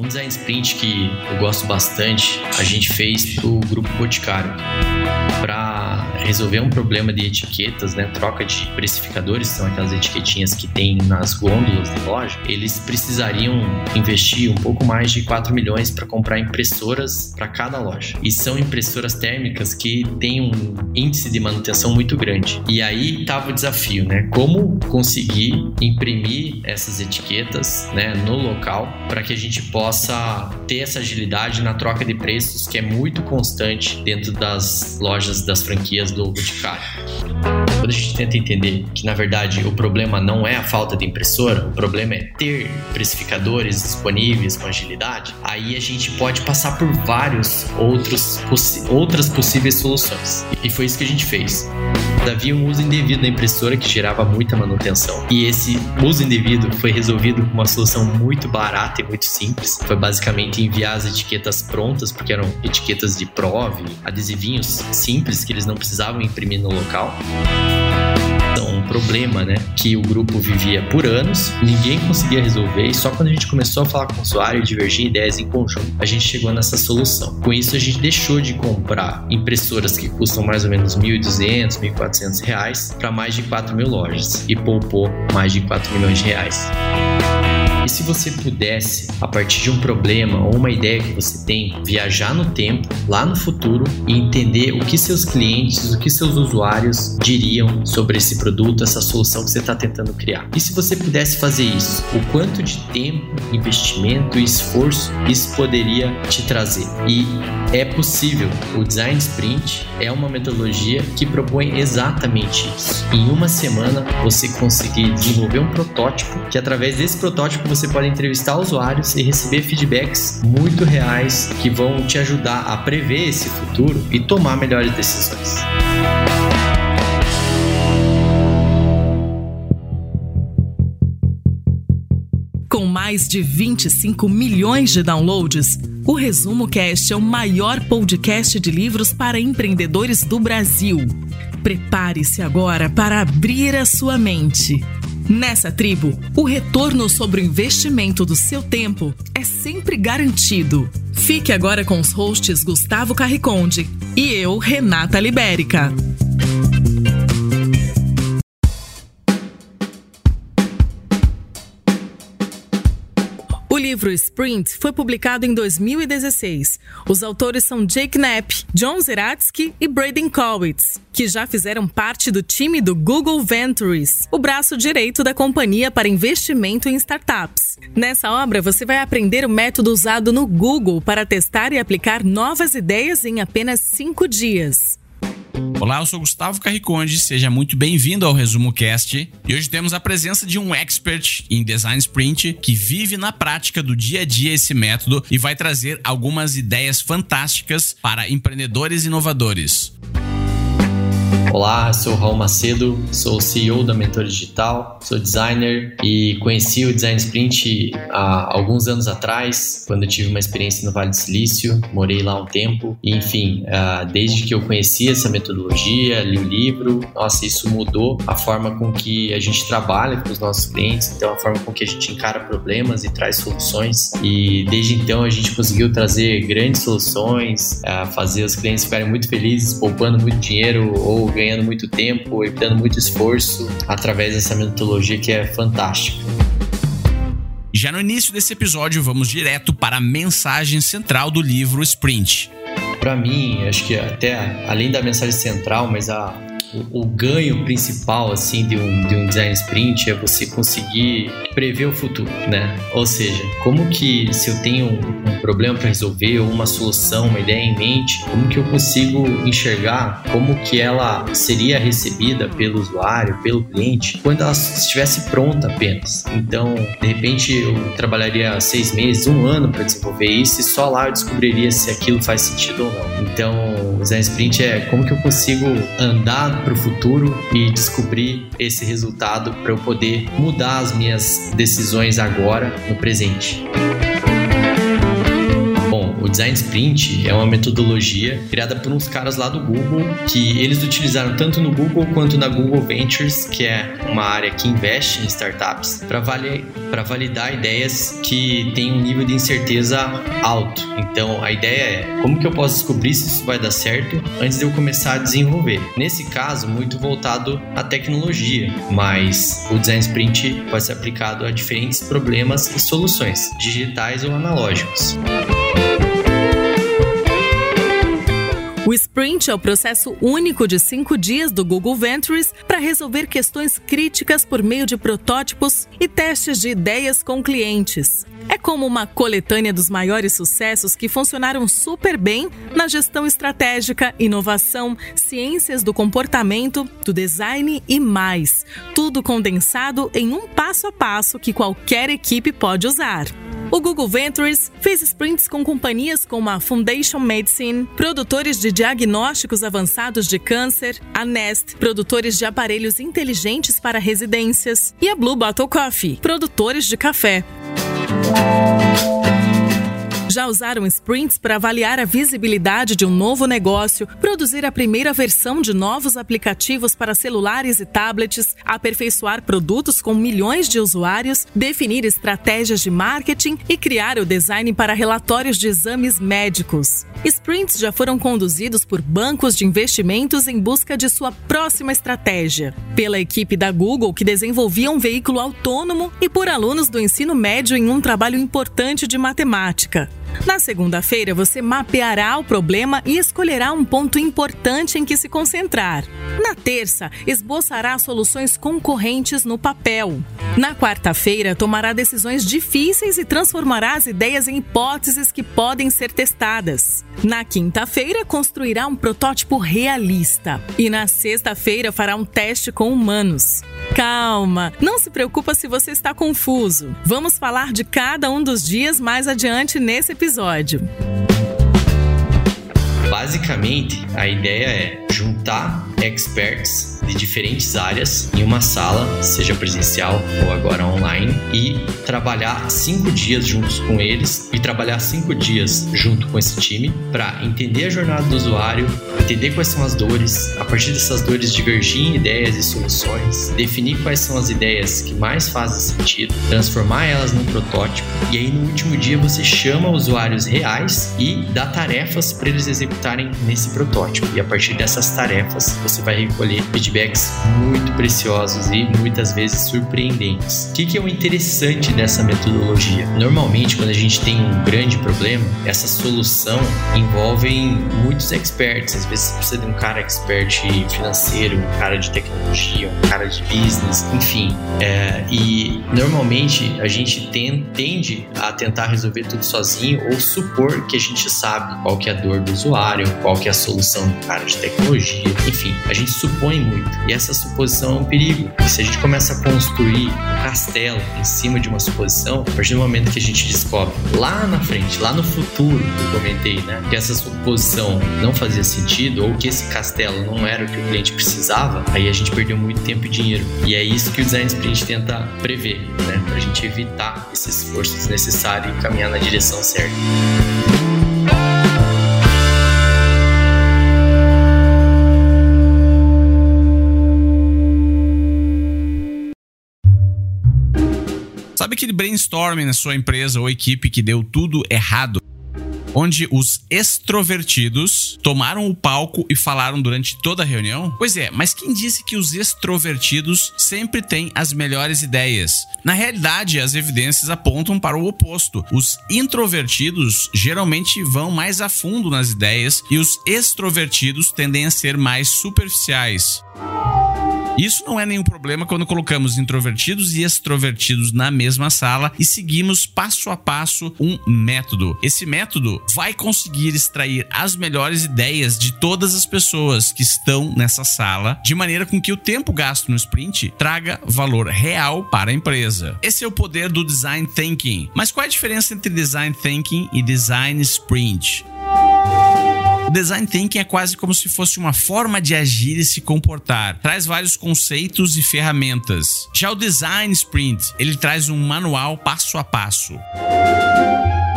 Um design sprint que eu gosto bastante, a gente fez para o Grupo Boticário. Para resolver um problema de etiquetas, né, troca de precificadores, são aquelas etiquetinhas que tem nas gôndolas de loja, eles precisariam investir um pouco mais de 4 milhões para comprar impressoras para cada loja. E são impressoras térmicas que têm um índice de manutenção muito grande. E aí estava o desafio, né? Como conseguir imprimir essas etiquetas, né, no local para que a gente possa ter essa agilidade na troca de preços que é muito constante dentro das lojas das franquias do Boticário. Quando a gente tenta entender que na verdade o problema não é a falta de impressora, o problema é ter precificadores disponíveis com agilidade, aí a gente pode passar por vários outros outras possíveis soluções. E foi isso que a gente fez. Havia um uso indevido da impressora que gerava muita manutenção. E esse uso indevido foi resolvido com uma solução muito barata e muito simples. Foi basicamente enviar as etiquetas prontas, porque eram etiquetas de prove, adesivinhos simples que eles não precisavam imprimir no local um problema, né, que o grupo vivia por anos, ninguém conseguia resolver e só quando a gente começou a falar com o usuário e divergir ideias em conjunto, a gente chegou nessa solução. Com isso, a gente deixou de comprar impressoras que custam mais ou menos 1.200, 1.400 reais para mais de 4 mil lojas e poupou mais de 4 milhões de reais. E se você pudesse, a partir de um problema ou uma ideia que você tem, viajar no tempo, lá no futuro e entender o que seus clientes, o que seus usuários diriam sobre esse produto, essa solução que você está tentando criar? E se você pudesse fazer isso, o quanto de tempo, investimento e esforço isso poderia te trazer? E é possível. O Design Sprint é uma metodologia que propõe exatamente isso. Em uma semana, você conseguir desenvolver um protótipo que através desse protótipo você pode entrevistar usuários e receber feedbacks muito reais que vão te ajudar a prever esse futuro e tomar melhores decisões. Com mais de 25 milhões de downloads, o Resumo Cast é o maior podcast de livros para empreendedores do Brasil. Prepare-se agora para abrir a sua mente. Nessa tribo, o retorno sobre o investimento do seu tempo é sempre garantido. Fique agora com os hosts Gustavo Carriconde e eu, Renata Libérica. Livro Sprint foi publicado em 2016. Os autores são Jake Knapp, John Zeratsky e Braden Kowitz, que já fizeram parte do time do Google Ventures, o braço direito da companhia para investimento em startups. Nessa obra, você vai aprender o método usado no Google para testar e aplicar novas ideias em apenas cinco dias. Olá, eu sou Gustavo Carriconde, seja muito bem-vindo ao Resumo Cast. E hoje temos a presença de um expert em design sprint que vive na prática do dia a dia esse método e vai trazer algumas ideias fantásticas para empreendedores inovadores. Olá, sou Raul Macedo, sou CEO da Mentor Digital, sou designer e conheci o Design Sprint há alguns anos atrás, quando eu tive uma experiência no Vale do Silício, morei lá um tempo. Enfim, ah, desde que eu conheci essa metodologia, li o livro, nossa, isso mudou a forma com que a gente trabalha com os nossos clientes, então a forma com que a gente encara problemas e traz soluções. E desde então a gente conseguiu trazer grandes soluções, ah, fazer os clientes ficarem muito felizes, poupando muito dinheiro ou ganhando muito tempo, evitando muito esforço através dessa metodologia que é fantástica. Já no início desse episódio, vamos direto para a mensagem central do livro Sprint. Para mim, acho que até além da mensagem central, mas a, o, ganho principal assim de um, de um design sprint é você conseguir prever o futuro, né? Ou seja, como que se eu tenho um, um problema para resolver ou uma solução, uma ideia em mente, como que eu consigo enxergar como que ela seria recebida pelo usuário, pelo cliente, quando ela estivesse pronta apenas. Então, de repente, eu trabalharia seis meses, um ano para desenvolver isso e só lá eu descobriria se aquilo faz sentido ou não. Então, o design sprint é como que eu consigo andar para o futuro e descobrir esse resultado para eu poder mudar as minhas decisões agora no presente. Design Sprint é uma metodologia criada por uns caras lá do Google que eles utilizaram tanto no Google quanto na Google Ventures, que é uma área que investe em startups, para validar, ideias que têm um nível de incerteza alto. Então, a ideia é como que eu posso descobrir se isso vai dar certo antes de eu começar a desenvolver. Nesse caso, muito voltado à tecnologia, mas o Design Sprint pode ser aplicado a diferentes problemas e soluções, digitais ou analógicos. O Sprint é o processo único de cinco dias do Google Ventures para resolver questões críticas por meio de protótipos e testes de ideias com clientes. É como uma coletânea dos maiores sucessos que funcionaram super bem na gestão estratégica, inovação, ciências do comportamento, do design e mais. Tudo condensado em um passo a passo que qualquer equipe pode usar. O Google Ventures fez sprints com companhias como a Foundation Medicine, produtores de diagnósticos avançados de câncer, a Nest, produtores de aparelhos inteligentes para residências, e a Blue Bottle Coffee, produtores de café. Já usaram sprints para avaliar a visibilidade de um novo negócio, produzir a primeira versão de novos aplicativos para celulares e tablets, aperfeiçoar produtos com milhões de usuários, definir estratégias de marketing e criar o design para relatórios de exames médicos. Sprints já foram conduzidos por bancos de investimentos em busca de sua próxima estratégia, pela equipe da Google que desenvolvia um veículo autônomo e por alunos do ensino médio em um trabalho importante de matemática. Na segunda-feira, você mapeará o problema e escolherá um ponto importante em que se concentrar. Na terça, esboçará soluções concorrentes no papel. Na quarta-feira, tomará decisões difíceis e transformará as ideias em hipóteses que podem ser testadas. Na quinta-feira, construirá um protótipo realista. E na sexta-feira, fará um teste com humanos. Calma, não se preocupa se você está confuso. Vamos falar de cada um dos dias mais adiante nesse episódio. Basicamente, a ideia é juntar experts de diferentes áreas em uma sala, seja presencial ou agora online, e trabalhar cinco dias juntos com eles e trabalhar cinco dias junto com esse time para entender a jornada do usuário, entender quais são as dores, a partir dessas dores divergir em ideias e soluções, definir quais são as ideias que mais fazem sentido, transformar elas num protótipo e aí no último dia você chama usuários reais e dá tarefas para eles executarem nesse protótipo. E a partir dessas tarefas você vai recolher feedbacks muito preciosos e muitas vezes surpreendentes. O que, que é o interessante dessa metodologia? Normalmente, quando a gente tem um grande problema, essa solução envolve muitos experts. Às vezes você precisa de um cara expert financeiro, um cara de tecnologia, um cara de business, enfim. É, e normalmente a gente tem, tende a tentar resolver tudo sozinho ou supor que a gente sabe qual que é a dor do usuário, qual que é a solução do cara de tecnologia, enfim, a gente supõe muito. E essa suposição é um perigo. E se a gente começa a construir um castelo em cima de uma suposição, a partir do momento que a gente descobre lá na frente, lá no futuro, que eu comentei, né, que essa suposição não fazia sentido ou que esse castelo não era o que o cliente precisava, aí a gente perdeu muito tempo e dinheiro. E é isso que o Design Sprint tenta prever, né, para a gente evitar esse esforço desnecessário e caminhar na direção certa. Aquele brainstorming na sua empresa ou equipe que deu tudo errado? Onde os extrovertidos tomaram o palco e falaram durante toda a reunião? Pois é, mas quem disse que os extrovertidos sempre têm as melhores ideias? Na realidade, as evidências apontam para o oposto. Os introvertidos geralmente vão mais a fundo nas ideias e os extrovertidos tendem a ser mais superficiais. Isso não é nenhum problema quando colocamos introvertidos e extrovertidos na mesma sala e seguimos passo a passo um método. Esse método vai conseguir extrair as melhores ideias de todas as pessoas que estão nessa sala, de maneira com que o tempo gasto no sprint traga valor real para a empresa. Esse é o poder do design thinking. Mas qual é a diferença entre design thinking e design sprint? O design thinking é quase como se fosse uma forma de agir e se comportar. Traz vários conceitos e ferramentas. Já o design sprint, ele traz um manual passo a passo.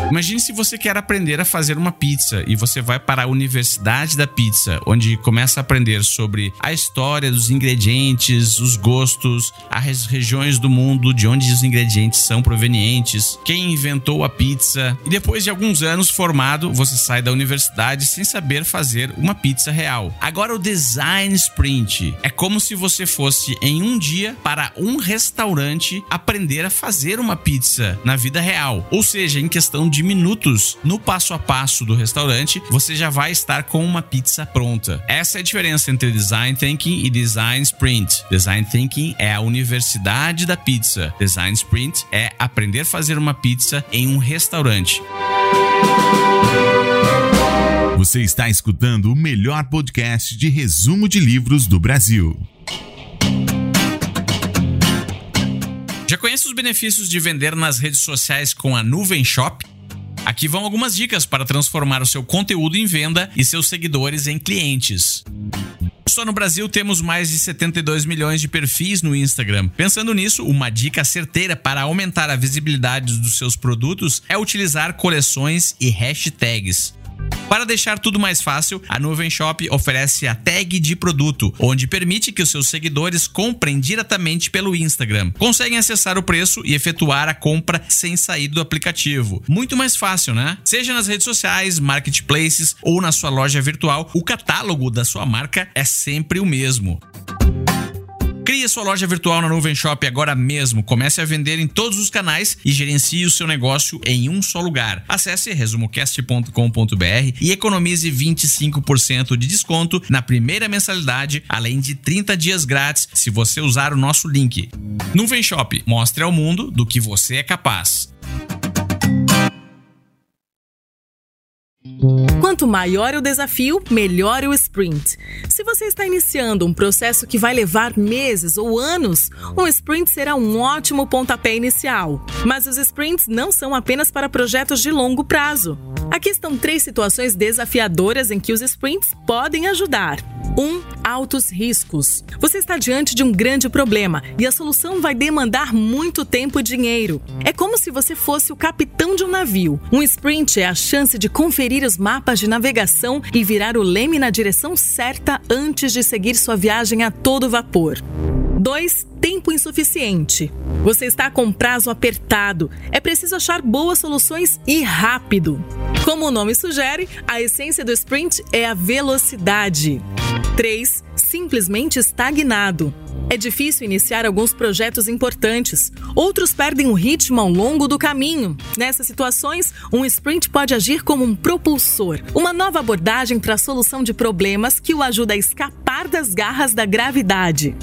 Imagine se você quer aprender a fazer uma pizza e você vai para a Universidade da Pizza, onde começa a aprender sobre a história dos ingredientes, os gostos, as regiões do mundo de onde os ingredientes são provenientes, quem inventou a pizza. E depois de alguns anos formado, você sai da universidade sem saber fazer uma pizza real. Agora o design sprint é como se você fosse em um dia para um restaurante aprender a fazer uma pizza na vida real, ou seja, em questão de minutos no passo a passo do restaurante, você já vai estar com uma pizza pronta. Essa é a diferença entre design thinking e design sprint. Design thinking é a universidade da pizza. Design sprint é aprender a fazer uma pizza em um restaurante. Você está escutando o melhor podcast de resumo de livros do Brasil. Já conhece os benefícios de vender nas redes sociais com a Nuvem Shop? Aqui vão algumas dicas para transformar o seu conteúdo em venda e seus seguidores em clientes. Só no Brasil temos mais de 72 milhões de perfis no Instagram. Pensando nisso, uma dica certeira para aumentar a visibilidade dos seus produtos é utilizar coleções e hashtags. Para deixar tudo mais fácil, a Nuvem Shop oferece a tag de produto, onde permite que os seus seguidores comprem diretamente pelo Instagram. Conseguem acessar o preço e efetuar a compra sem sair do aplicativo. Muito mais fácil, né? Seja nas redes sociais, marketplaces ou na sua loja virtual, o catálogo da sua marca é sempre o mesmo. Crie sua loja virtual na Nuvem Shop agora mesmo. Comece a vender em todos os canais e gerencie o seu negócio em um só lugar. Acesse resumocast.com.br e economize 25% de desconto na primeira mensalidade, além de 30 dias grátis se você usar o nosso link. Nuvem Shop, mostre ao mundo do que você é capaz. Quanto maior o desafio, melhor o sprint. Se você está iniciando um processo que vai levar meses ou anos, um sprint será um ótimo pontapé inicial. Mas os sprints não são apenas para projetos de longo prazo. Aqui estão três situações desafiadoras em que os sprints podem ajudar. 1. Um, altos riscos. Você está diante de um grande problema e a solução vai demandar muito tempo e dinheiro. É como se você fosse o capitão de um navio. Um sprint é a chance de conferir os mapas de navegação e virar o leme na direção certa antes de seguir sua viagem a todo vapor. 2. Tempo insuficiente. Você está com prazo apertado. É preciso achar boas soluções e rápido. Como o nome sugere, a essência do sprint é a velocidade. 3. Simplesmente estagnado. É difícil iniciar alguns projetos importantes. Outros perdem o ritmo ao longo do caminho. Nessas situações, um sprint pode agir como um propulsor, uma nova abordagem para a solução de problemas que o ajuda a escapar das garras da gravidade.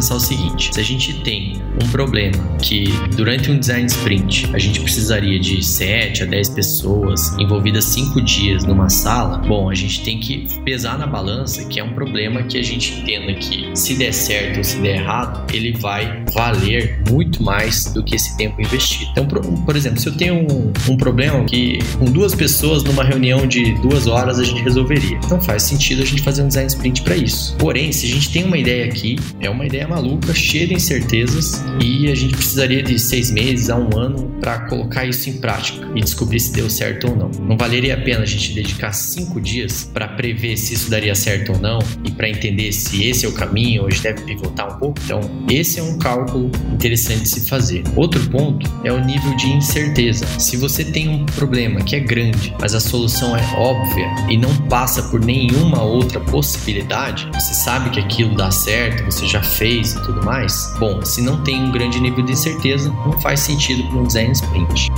Pensar o seguinte: se a gente tem um problema que durante um design sprint a gente precisaria de 7 a 10 pessoas envolvidas 5 dias numa sala, bom, a gente tem que pesar na balança que é um problema que a gente entenda que se der certo ou se der errado, ele vai valer muito mais do que esse tempo investido. Então, por, exemplo, se eu tenho um, um problema que com duas pessoas numa reunião de duas horas a gente resolveria, então faz sentido a gente fazer um design sprint para isso. Porém, se a gente tem uma ideia aqui, é uma ideia maluca, cheia de incertezas e a gente precisaria de seis meses a um ano para colocar isso em prática e descobrir se deu certo ou não. Não valeria a pena a gente dedicar cinco dias para prever se isso daria certo ou não e para entender se esse é o caminho ou a gente deve pivotar um pouco. Então, esse é um cálculo interessante de se fazer. Outro ponto é o nível de incerteza. Se você tem um problema que é grande, mas a solução é óbvia e não passa por nenhuma outra possibilidade, você sabe que aquilo dá certo, você já fez e tudo mais, bom, se não tem um grande nível de certeza, não faz sentido para um design sprint.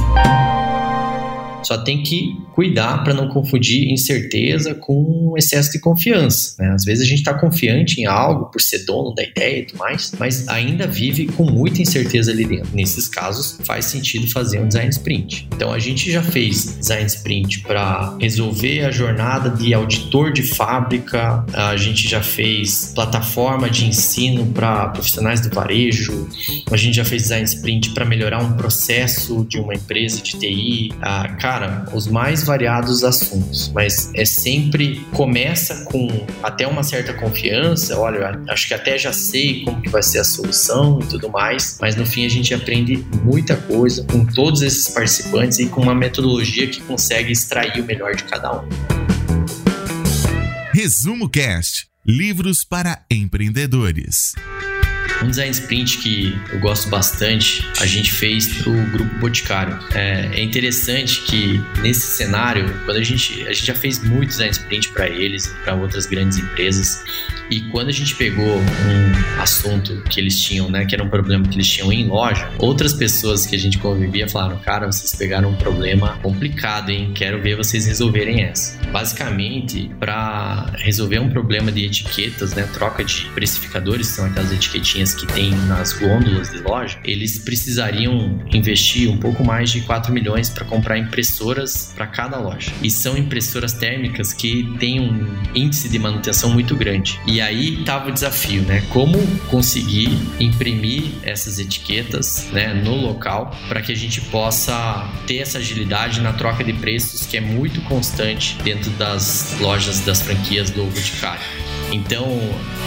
Só tem que cuidar para não confundir incerteza com excesso de confiança. Né? Às vezes a gente está confiante em algo por ser dono da ideia e tudo mais, mas ainda vive com muita incerteza ali dentro. Nesses casos, faz sentido fazer um design sprint. Então a gente já fez design sprint para resolver a jornada de auditor de fábrica, a gente já fez plataforma de ensino para profissionais do varejo, a gente já fez design sprint para melhorar um processo de uma empresa de TI. A Cara, os mais variados assuntos, mas é sempre começa com até uma certa confiança, olha, acho que até já sei como que vai ser a solução e tudo mais, mas no fim a gente aprende muita coisa com todos esses participantes e com uma metodologia que consegue extrair o melhor de cada um. Resumo Cast Livros para empreendedores. Um design sprint que eu gosto bastante, a gente fez para o grupo Boticário. É, é, interessante que nesse cenário, quando a gente a gente já fez muito design sprint para eles, para outras grandes empresas, e quando a gente pegou um assunto que eles tinham, né, que era um problema que eles tinham em loja, outras pessoas que a gente convivia falaram: "Cara, vocês pegaram um problema complicado, hein? Quero ver vocês resolverem essa". Basicamente, para resolver um problema de etiquetas, né, troca de precificadores, são aquelas etiquetinhas que tem nas gôndolas de loja, eles precisariam investir um pouco mais de 4 milhões para comprar impressoras para cada loja. E são impressoras térmicas que têm um índice de manutenção muito grande. E aí estava o desafio, né? Como conseguir imprimir essas etiquetas né, no local para que a gente possa ter essa agilidade na troca de preços que é muito constante dentro das lojas das franquias do Boticário. Então,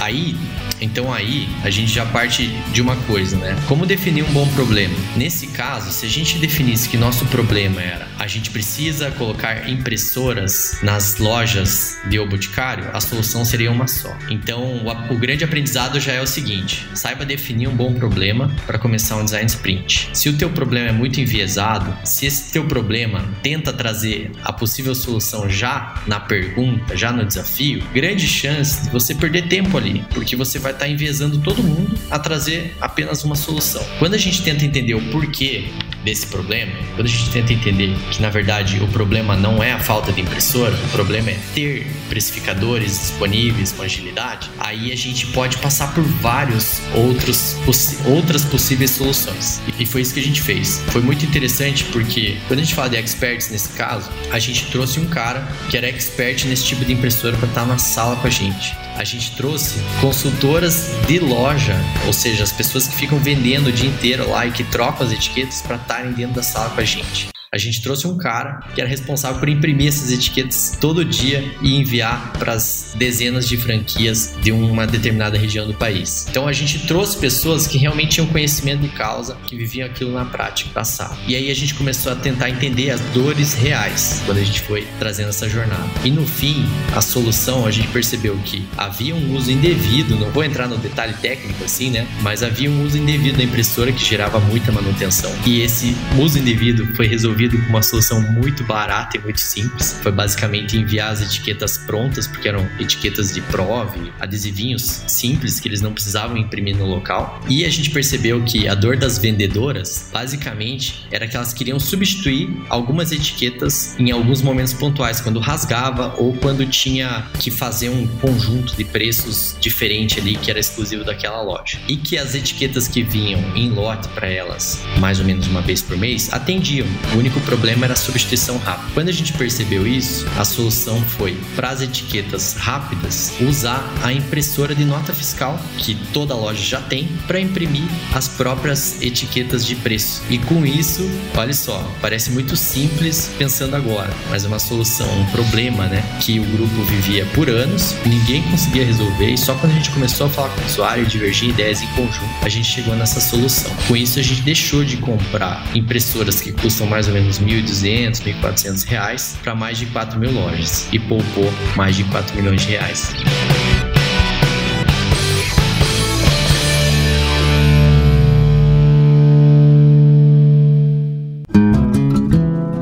aí então aí a gente já parte de uma coisa, né? Como definir um bom problema? Nesse caso, se a gente definisse que nosso problema era a gente precisa colocar impressoras nas lojas de O Boticário, a solução seria uma só. Então o, o grande aprendizado já é o seguinte: saiba definir um bom problema para começar um design sprint. Se o teu problema é muito enviesado, se esse teu problema tenta trazer a possível solução já na pergunta, já no desafio, grande chance de você perder tempo ali, porque você vai estar tá enviesando todo mundo a trazer apenas uma solução. Quando a gente tenta entender o porquê desse problema, quando a gente tenta entender que na verdade o problema não é a falta de impressora, o problema é ter precificadores disponíveis com agilidade, aí a gente pode passar por vários outros outras possíveis soluções. E foi isso que a gente fez. Foi muito interessante porque quando a gente fala de experts nesse caso, a gente trouxe um cara que era expert nesse tipo de impressora para estar na sala com a gente a gente trouxe consultoras de loja, ou seja, as pessoas que ficam vendendo o dia inteiro lá e que trocam as etiquetas para estarem dentro da sala com a gente a gente trouxe um cara que era responsável por imprimir essas etiquetas todo dia e enviar para as dezenas de franquias de uma determinada região do país. Então a gente trouxe pessoas que realmente tinham conhecimento de causa, que viviam aquilo na prática, passado. E aí a gente começou a tentar entender as dores reais quando a gente foi trazendo essa jornada. E no fim, a solução a gente percebeu que havia um uso indevido, não vou entrar no detalhe técnico assim, né? Mas havia um uso indevido da impressora que gerava muita manutenção. E esse uso indevido foi resolvido resolvido com uma solução muito barata e muito simples. Foi basicamente enviar as etiquetas prontas, porque eram etiquetas de prove, adesivinhos simples que eles não precisavam imprimir no local. E a gente percebeu que a dor das vendedoras, basicamente, era que elas queriam substituir algumas etiquetas em alguns momentos pontuais, quando rasgava ou quando tinha que fazer um conjunto de preços diferente ali que era exclusivo daquela loja. E que as etiquetas que vinham em lote para elas, mais ou menos uma vez por mês, atendiam. O único problema era a substituição rápida. Quando a gente percebeu isso, a solução foi, para as etiquetas rápidas, usar a impressora de nota fiscal, que toda loja já tem, para imprimir as próprias etiquetas de preço. E com isso, olha só, parece muito simples pensando agora, mas é uma solução, um problema, né, que o grupo vivia por anos, ninguém conseguia resolver e só quando a gente começou a falar com o usuário divergir ideias em conjunto, a gente chegou nessa solução. Com isso, a gente deixou de comprar impressoras que custam mais ou menos R$ 1.200, 1.400 reais para mais de 4 mil lojas e poupou mais de 4 milhões de reais.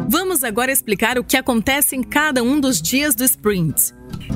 Vamos agora explicar o que acontece em cada um dos dias do sprint.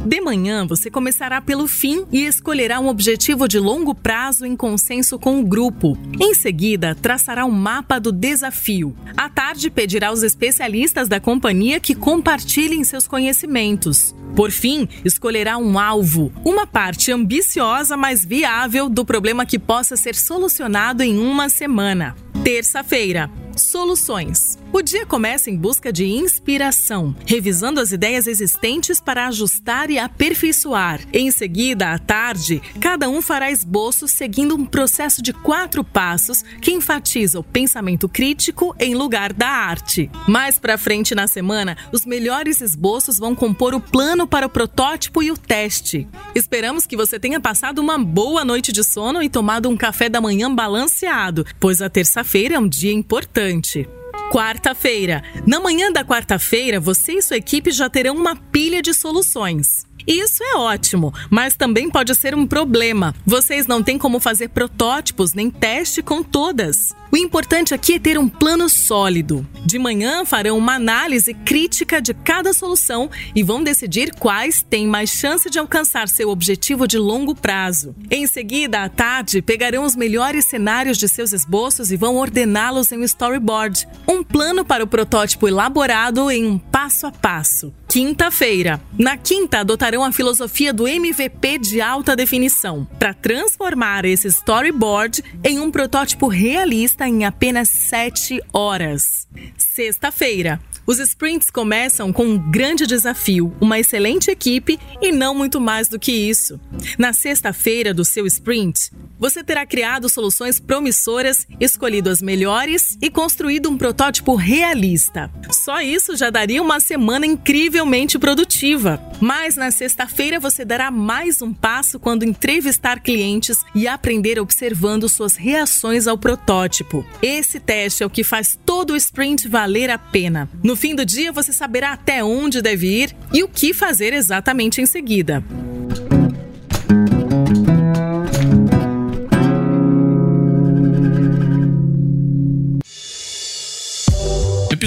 De manhã, você começará pelo fim e escolherá um objetivo de longo prazo em consenso com o grupo. Em seguida, traçará um mapa do desafio. À tarde, pedirá aos especialistas da companhia que compartilhem seus conhecimentos. Por fim, escolherá um alvo, uma parte ambiciosa, mas viável do problema que possa ser solucionado em uma semana. Terça-feira. Soluções. O dia começa em busca de inspiração, revisando as ideias existentes para ajustar e aperfeiçoar. Em seguida, à tarde, cada um fará esboços seguindo um processo de quatro passos que enfatiza o pensamento crítico em lugar da arte. Mais para frente na semana, os melhores esboços vão compor o plano para o protótipo e o teste. Esperamos que você tenha passado uma boa noite de sono e tomado um café da manhã balanceado, pois a terça-feira é um dia importante. Quarta-feira. Na manhã da quarta-feira, você e sua equipe já terão uma pilha de soluções. Isso é ótimo, mas também pode ser um problema. Vocês não têm como fazer protótipos nem teste com todas. O importante aqui é ter um plano sólido. De manhã farão uma análise crítica de cada solução e vão decidir quais têm mais chance de alcançar seu objetivo de longo prazo. Em seguida, à tarde, pegarão os melhores cenários de seus esboços e vão ordená-los em um storyboard, um plano para o protótipo elaborado em um passo a passo. Quinta-feira. Na quinta, adotarão a filosofia do MVP de alta definição para transformar esse storyboard em um protótipo realista em apenas 7 horas. Sexta-feira. Os sprints começam com um grande desafio, uma excelente equipe e não muito mais do que isso. Na sexta-feira do seu sprint, você terá criado soluções promissoras, escolhido as melhores e construído um protótipo realista. Só isso já daria uma semana incrivelmente produtiva. Mas na sexta-feira você dará mais um passo quando entrevistar clientes e aprender observando suas reações ao protótipo. Esse teste é o que faz todo o sprint valer a pena. No fim do dia, você saberá até onde deve ir e o que fazer exatamente em seguida.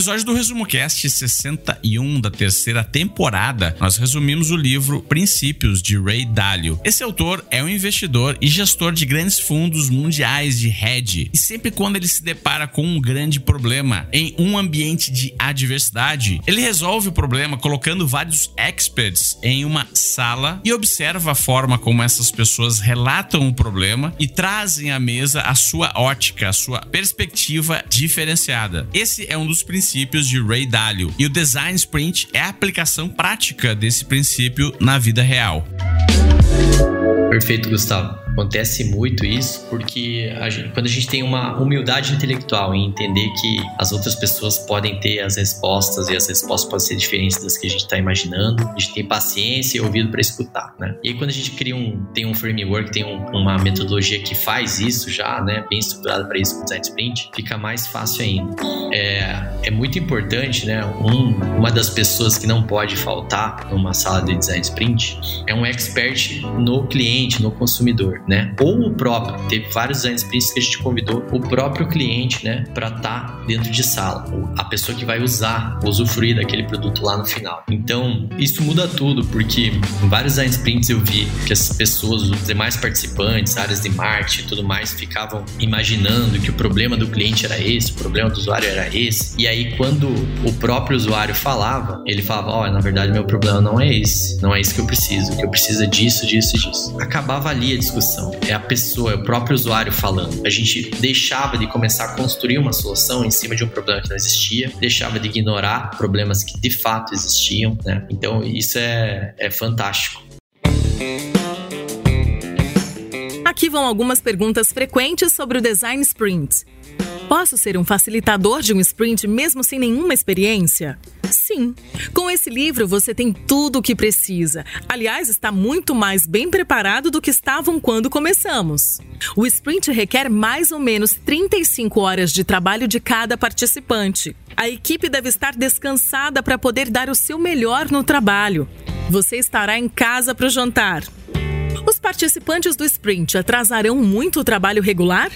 Episódio do Resumo Cast 61 da terceira temporada, nós resumimos o livro Princípios de Ray Dalio. Esse autor é um investidor e gestor de grandes fundos mundiais de hedge, e sempre quando ele se depara com um grande problema em um ambiente de adversidade, ele resolve o problema colocando vários experts em uma sala e observa a forma como essas pessoas relatam o problema e trazem à mesa a sua ótica, a sua perspectiva diferenciada. Esse é um dos princípios princípios de Ray Dalio, e o Design Sprint é a aplicação prática desse princípio na vida real. Perfeito, Gustavo. Acontece muito isso porque a gente, quando a gente tem uma humildade intelectual em entender que as outras pessoas podem ter as respostas e as respostas podem ser diferentes das que a gente está imaginando, a gente tem paciência e ouvido para escutar, né? E aí, quando a gente cria um, tem um framework, tem um, uma metodologia que faz isso já, né, bem estruturada para isso com design sprint, fica mais fácil ainda. É, é muito importante, né? Um, uma das pessoas que não pode faltar numa sala de design sprint é um expert no cliente, no consumidor né? Ou o próprio, teve vários design sprints que a gente convidou o próprio cliente, né, para estar tá dentro de sala, a pessoa que vai usar, usufruir daquele produto lá no final. Então, isso muda tudo, porque em vários design sprints eu vi que as pessoas, os demais participantes, áreas de marketing e tudo mais, ficavam imaginando que o problema do cliente era esse, o problema do usuário era esse. E aí, quando o próprio usuário falava, ele falava: oh, na verdade, meu problema não é esse, não é isso que eu preciso, o que eu preciso é disso, disso e disso. Acabava ali a discussão solução, é a pessoa, é o próprio usuário falando. A gente deixava de começar a construir uma solução em cima de um problema que não existia, deixava de ignorar problemas que de fato existiam, né? Então isso é, é fantástico. Aqui vão algumas perguntas frequentes sobre o Design Sprint. Posso ser um facilitador de um sprint mesmo sem nenhuma experiência? Sim. Com esse livro você tem tudo o que precisa. Aliás, está muito mais bem preparado do que estavam quando começamos. O sprint requer mais ou menos 35 horas de trabalho de cada participante. A equipe deve estar descansada para poder dar o seu melhor no trabalho. Você estará em casa para o jantar. Os participantes do sprint atrasarão muito o trabalho regular?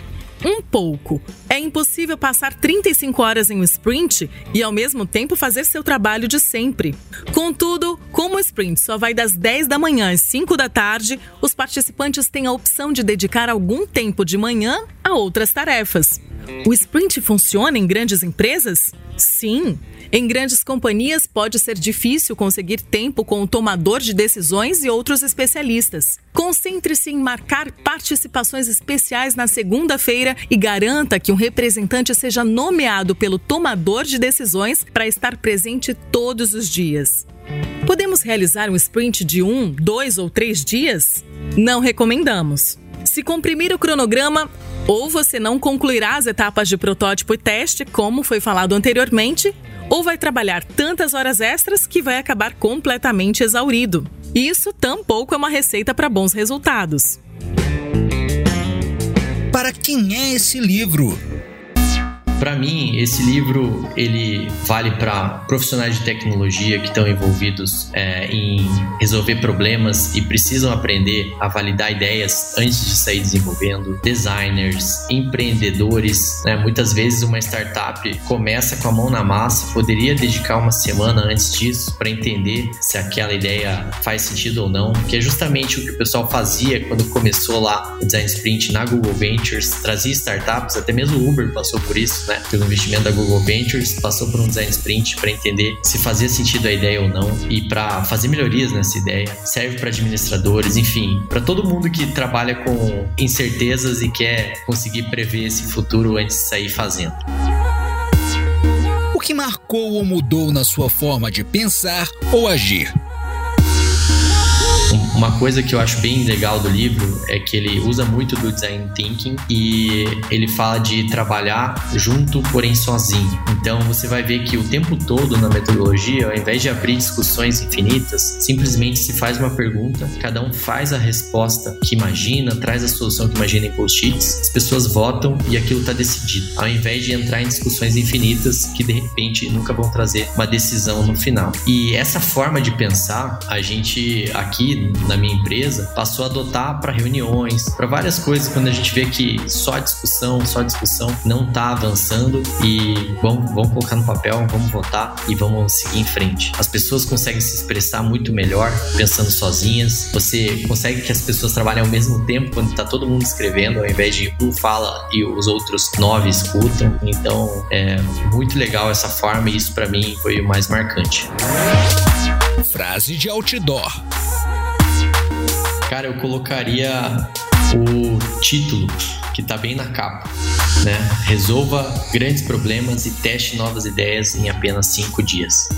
Um pouco. É impossível passar 35 horas em um sprint e ao mesmo tempo fazer seu trabalho de sempre. Contudo, como o sprint só vai das 10 da manhã às 5 da tarde, os participantes têm a opção de dedicar algum tempo de manhã a outras tarefas. o sprint funciona em grandes empresas? Sim. Em grandes companhias, pode ser difícil conseguir tempo com o tomador de decisões e outros especialistas. Concentre-se em marcar participações especiais na segunda-feira e garanta que um representante seja nomeado pelo tomador de decisões para estar presente todos os dias. Podemos realizar um sprint de um, dois ou três dias? Não recomendamos. Se comprimir o cronograma, ou você não concluirá as etapas de protótipo e teste, como foi falado anteriormente, ou vai trabalhar tantas horas extras que vai acabar completamente exaurido. Isso tampouco é uma receita para bons resultados. Para quem é esse livro? Para mim, esse livro ele vale para profissionais de tecnologia que estão envolvidos é, em resolver problemas e precisam aprender a validar ideias antes de sair desenvolvendo, designers, empreendedores. Né? Muitas vezes uma startup começa com a mão na massa, poderia dedicar uma semana antes disso para entender se aquela ideia faz sentido ou não, que é justamente o que o pessoal fazia quando começou lá o Design Sprint na Google Ventures, trazia startups, até mesmo o Uber passou por isso né, pelo investimento da Google Ventures, passou por um design sprint para entender se fazia sentido a ideia ou não e para fazer melhorias nessa ideia. Serve para administradores, enfim, para todo mundo que trabalha com incertezas e quer conseguir prever esse futuro antes de sair fazendo. O que marcou ou mudou na sua forma de pensar ou agir? Uma coisa que eu acho bem legal do livro é que ele usa muito do design thinking e ele fala de trabalhar junto, porém sozinho. Então você vai ver que o tempo todo na metodologia, ao invés de abrir discussões infinitas, simplesmente se faz uma pergunta, cada um faz a resposta que imagina, traz a solução que imagina em post-its, as pessoas votam e aquilo está decidido. Ao invés de entrar em discussões infinitas que de repente nunca vão trazer uma decisão no final. E essa forma de pensar, a gente aqui na minha empresa passou a adotar para reuniões, para várias coisas, quando a gente vê que só discussão, só discussão não está avançando e vamos, vamos colocar no papel, vamos votar e vamos seguir em frente. As pessoas conseguem se expressar muito melhor pensando sozinhas, você consegue que as pessoas trabalhem ao mesmo tempo quando está todo mundo escrevendo, ao invés de um fala e os outros nove escutam. Então é muito legal essa forma e isso para mim foi o mais marcante. Frase de outdoor. Cara, eu colocaria o título que tá bem na capa, né? Resolva grandes problemas e teste novas ideias em apenas cinco dias.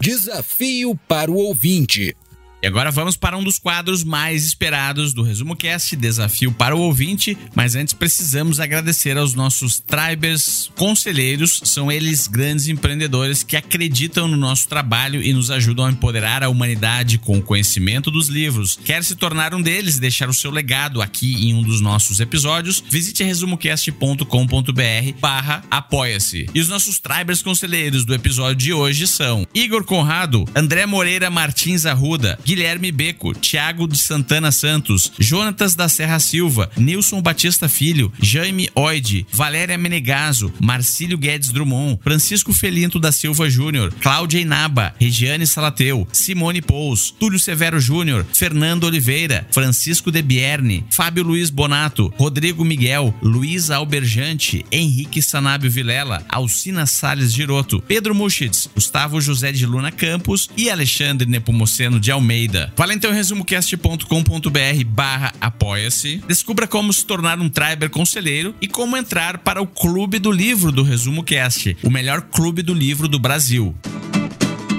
Desafio para o ouvinte. E agora vamos para um dos quadros mais esperados do Resumo Cast, desafio para o ouvinte, mas antes precisamos agradecer aos nossos tribers conselheiros, são eles grandes empreendedores que acreditam no nosso trabalho e nos ajudam a empoderar a humanidade com o conhecimento dos livros. Quer se tornar um deles e deixar o seu legado aqui em um dos nossos episódios? Visite resumocast.com.br barra apoia-se. E os nossos tribers conselheiros do episódio de hoje são Igor Conrado, André Moreira Martins Arruda, Guilherme Beco, Thiago de Santana Santos, Jonatas da Serra Silva, Nilson Batista Filho, Jaime Oide, Valéria Menegaso, Marcílio Guedes Drummond, Francisco Felinto da Silva Júnior, Cláudia Inaba, Regiane Salateu, Simone Pous, Túlio Severo Júnior, Fernando Oliveira, Francisco De Bierne, Fábio Luiz Bonato, Rodrigo Miguel, Luiz Alberjante, Henrique Sanábio Vilela, Alcina Salles Giroto, Pedro Muschitz, Gustavo José de Luna Campos e Alexandre Nepomuceno de Almeida. Fala então em resumocast.com.br barra apoia-se. Descubra como se tornar um Triber conselheiro e como entrar para o Clube do Livro do Resumo Cast, o melhor clube do livro do Brasil.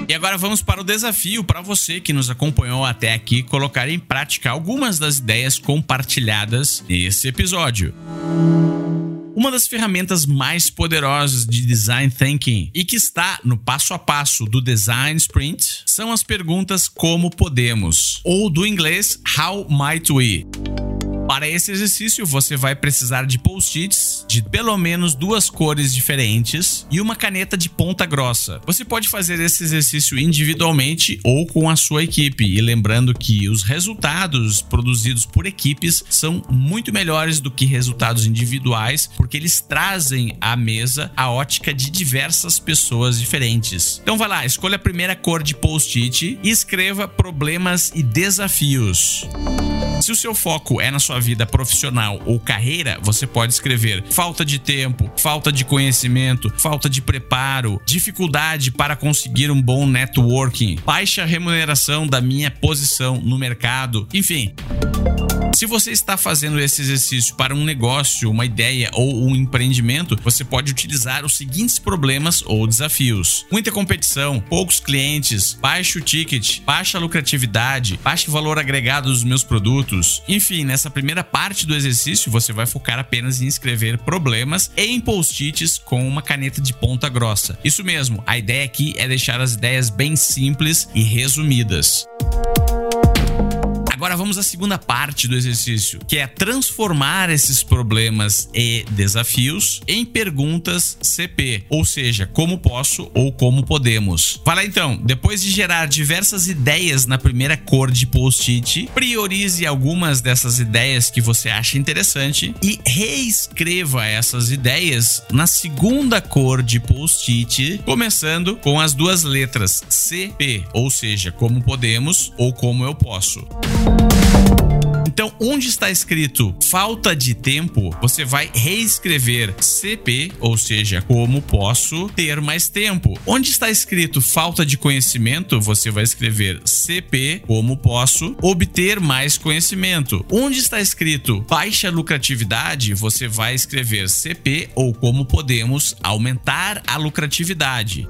E agora vamos para o desafio para você que nos acompanhou até aqui colocar em prática algumas das ideias compartilhadas nesse episódio. Uma das ferramentas mais poderosas de design thinking e que está no passo a passo do design sprint são as perguntas como podemos, ou do inglês how might we. Para esse exercício, você vai precisar de post-its, de pelo menos duas cores diferentes e uma caneta de ponta grossa. Você pode fazer esse exercício individualmente ou com a sua equipe, e lembrando que os resultados produzidos por equipes são muito melhores do que resultados individuais, porque eles trazem à mesa a ótica de diversas pessoas diferentes. Então vai lá, escolha a primeira cor de post-it e escreva problemas e desafios. Se o seu foco é na sua vida profissional ou carreira, você pode escrever falta de tempo, falta de conhecimento, falta de preparo, dificuldade para conseguir um bom networking, baixa remuneração da minha posição no mercado, enfim. Se você está fazendo esse exercício para um negócio, uma ideia ou um empreendimento, você pode utilizar os seguintes problemas ou desafios: muita competição, poucos clientes, baixo ticket, baixa lucratividade, baixo valor agregado dos meus produtos. Enfim, nessa primeira parte do exercício, você vai focar apenas em escrever problemas em post-its com uma caneta de ponta grossa. Isso mesmo, a ideia aqui é deixar as ideias bem simples e resumidas. Agora vamos à segunda parte do exercício, que é transformar esses problemas e desafios em perguntas CP, ou seja, como posso ou como podemos. Vai lá então, depois de gerar diversas ideias na primeira cor de post-it, priorize algumas dessas ideias que você acha interessante e reescreva essas ideias na segunda cor de post-it, começando com as duas letras CP, ou seja, como podemos ou como eu posso. Então, onde está escrito falta de tempo, você vai reescrever CP, ou seja, como posso ter mais tempo. Onde está escrito falta de conhecimento, você vai escrever CP, como posso obter mais conhecimento. Onde está escrito baixa lucratividade, você vai escrever CP ou como podemos aumentar a lucratividade.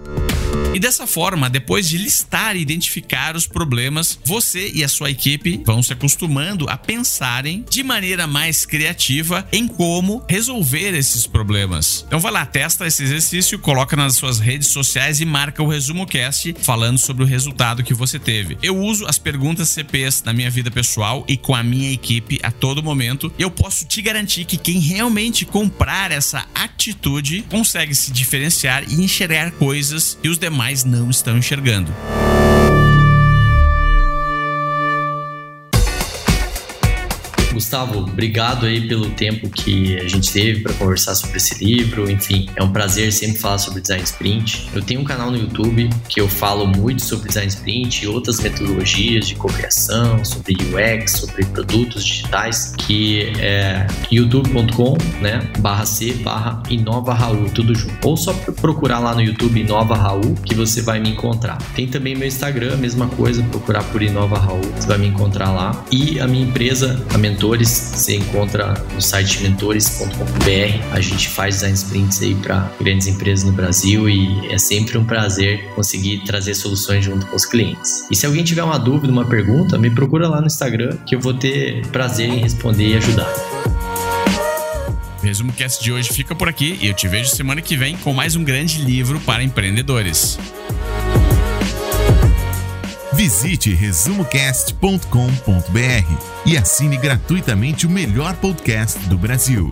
E dessa forma, depois de listar e identificar os problemas, você e a sua equipe vão se acostumando a pensarem de maneira mais criativa em como resolver esses problemas. Então vai lá, testa esse exercício, coloca nas suas redes sociais e marca o resumo cast falando sobre o resultado que você teve. Eu uso as perguntas CPs na minha vida pessoal e com a minha equipe a todo momento, e eu posso te garantir que quem realmente comprar essa atitude consegue se diferenciar e enxergar coisas que os demais não estão enxergando. Gustavo, obrigado aí pelo tempo que a gente teve para conversar sobre esse livro. Enfim, é um prazer sempre falar sobre design sprint. Eu tenho um canal no YouTube que eu falo muito sobre design sprint e outras metodologias de cocriação, sobre UX, sobre produtos digitais, que é youtube.com, né, barra C, barra Inova Raul, tudo junto. Ou só procurar lá no YouTube Inova Raul que você vai me encontrar. Tem também meu Instagram, mesma coisa, procurar por Inova Raul, você vai me encontrar lá. E a minha empresa, a Mentor mentores, você encontra no site mentores.com.br. A gente faz design sprints aí para grandes empresas no Brasil e é sempre um prazer conseguir trazer soluções junto com os clientes. E se alguém tiver uma dúvida, uma pergunta, me procura lá no Instagram que eu vou ter prazer em responder e ajudar. O resumo cast de hoje fica por aqui e eu te vejo semana que vem com mais um grande livro para empreendedores. Visite resumocast.com.br e assine gratuitamente o melhor podcast do Brasil.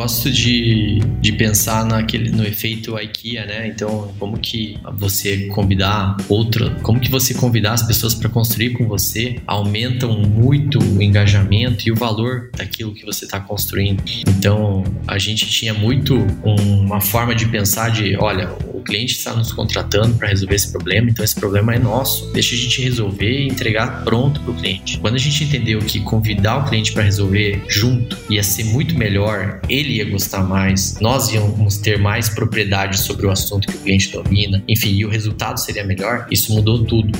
Gosto de, de pensar naquele, no efeito IKEA, né? Então, como que você convidar outra, como que você convidar as pessoas para construir com você aumentam muito o engajamento e o valor daquilo que você está construindo. Então, a gente tinha muito uma forma de pensar de, olha, o cliente está nos contratando para resolver esse problema, então esse problema é nosso. Deixa a gente resolver e entregar pronto para o cliente. Quando a gente entendeu que convidar o cliente para resolver junto ia ser muito melhor, ele ia gostar mais, nós íamos ter mais propriedade sobre o assunto que o cliente domina, enfim, e o resultado seria melhor, isso mudou tudo.